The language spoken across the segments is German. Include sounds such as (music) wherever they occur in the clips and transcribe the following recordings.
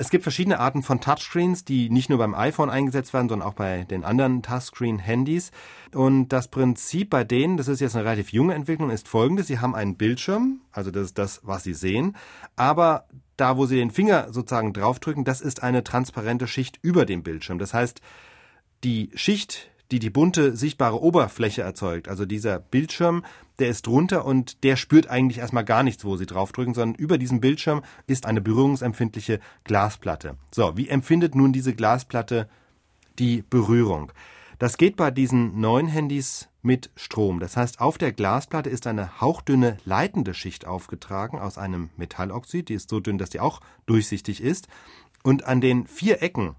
Es gibt verschiedene Arten von Touchscreens, die nicht nur beim iPhone eingesetzt werden, sondern auch bei den anderen Touchscreen-Handys. Und das Prinzip bei denen, das ist jetzt eine relativ junge Entwicklung, ist folgendes. Sie haben einen Bildschirm, also das ist das, was Sie sehen, aber da, wo Sie den Finger sozusagen draufdrücken, das ist eine transparente Schicht über dem Bildschirm. Das heißt, die Schicht, die die bunte sichtbare Oberfläche erzeugt, also dieser Bildschirm, der ist drunter und der spürt eigentlich erstmal gar nichts, wo Sie draufdrücken, sondern über diesem Bildschirm ist eine berührungsempfindliche Glasplatte. So, wie empfindet nun diese Glasplatte die Berührung? Das geht bei diesen neuen Handys mit Strom. Das heißt, auf der Glasplatte ist eine hauchdünne leitende Schicht aufgetragen aus einem Metalloxid. Die ist so dünn, dass die auch durchsichtig ist. Und an den vier Ecken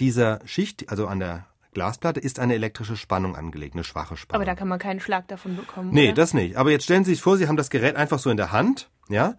dieser Schicht, also an der Glasplatte, ist eine elektrische Spannung angelegt, eine schwache Spannung. Aber da kann man keinen Schlag davon bekommen. Nee, oder? das nicht. Aber jetzt stellen Sie sich vor, Sie haben das Gerät einfach so in der Hand, ja?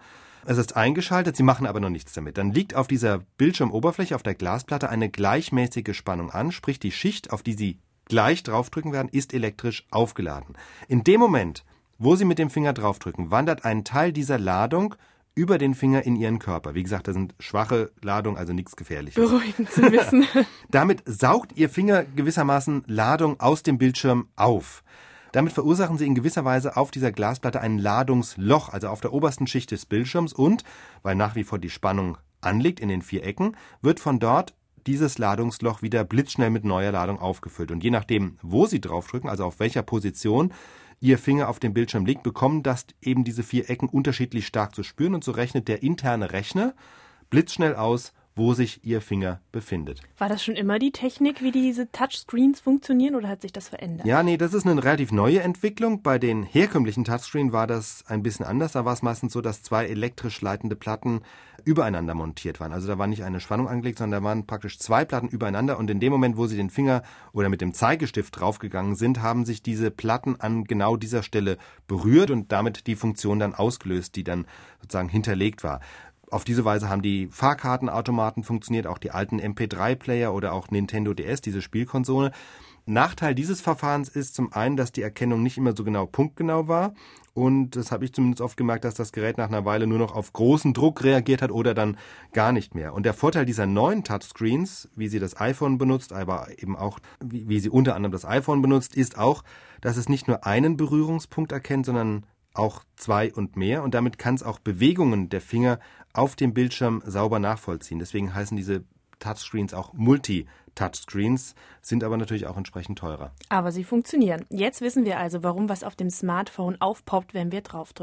Es ist eingeschaltet, Sie machen aber noch nichts damit. Dann liegt auf dieser Bildschirmoberfläche, auf der Glasplatte, eine gleichmäßige Spannung an, sprich die Schicht, auf die Sie gleich draufdrücken werden, ist elektrisch aufgeladen. In dem Moment, wo Sie mit dem Finger draufdrücken, wandert ein Teil dieser Ladung über den Finger in Ihren Körper. Wie gesagt, da sind schwache Ladungen, also nichts Gefährliches. Beruhigend zu wissen. (laughs) Damit saugt Ihr Finger gewissermaßen Ladung aus dem Bildschirm auf. Damit verursachen Sie in gewisser Weise auf dieser Glasplatte ein Ladungsloch, also auf der obersten Schicht des Bildschirms und, weil nach wie vor die Spannung anliegt in den vier Ecken, wird von dort dieses Ladungsloch wieder blitzschnell mit neuer Ladung aufgefüllt. Und je nachdem, wo Sie draufdrücken, also auf welcher Position Ihr Finger auf dem Bildschirm liegt, bekommen das eben diese vier Ecken unterschiedlich stark zu spüren und so rechnet der interne Rechner blitzschnell aus, wo sich Ihr Finger befindet. War das schon immer die Technik, wie diese Touchscreens funktionieren oder hat sich das verändert? Ja, nee, das ist eine relativ neue Entwicklung. Bei den herkömmlichen Touchscreen war das ein bisschen anders. Da war es meistens so, dass zwei elektrisch leitende Platten übereinander montiert waren. Also da war nicht eine Spannung angelegt, sondern da waren praktisch zwei Platten übereinander und in dem Moment, wo Sie den Finger oder mit dem Zeigestift draufgegangen sind, haben sich diese Platten an genau dieser Stelle berührt und damit die Funktion dann ausgelöst, die dann sozusagen hinterlegt war. Auf diese Weise haben die Fahrkartenautomaten funktioniert, auch die alten MP3-Player oder auch Nintendo DS, diese Spielkonsole. Nachteil dieses Verfahrens ist zum einen, dass die Erkennung nicht immer so genau punktgenau war. Und das habe ich zumindest oft gemerkt, dass das Gerät nach einer Weile nur noch auf großen Druck reagiert hat oder dann gar nicht mehr. Und der Vorteil dieser neuen Touchscreens, wie sie das iPhone benutzt, aber eben auch, wie, wie sie unter anderem das iPhone benutzt, ist auch, dass es nicht nur einen Berührungspunkt erkennt, sondern auch zwei und mehr und damit kann es auch Bewegungen der Finger auf dem Bildschirm sauber nachvollziehen. Deswegen heißen diese Touchscreens auch Multi-Touchscreens, sind aber natürlich auch entsprechend teurer. Aber sie funktionieren. Jetzt wissen wir also, warum was auf dem Smartphone aufpoppt, wenn wir draufdrücken.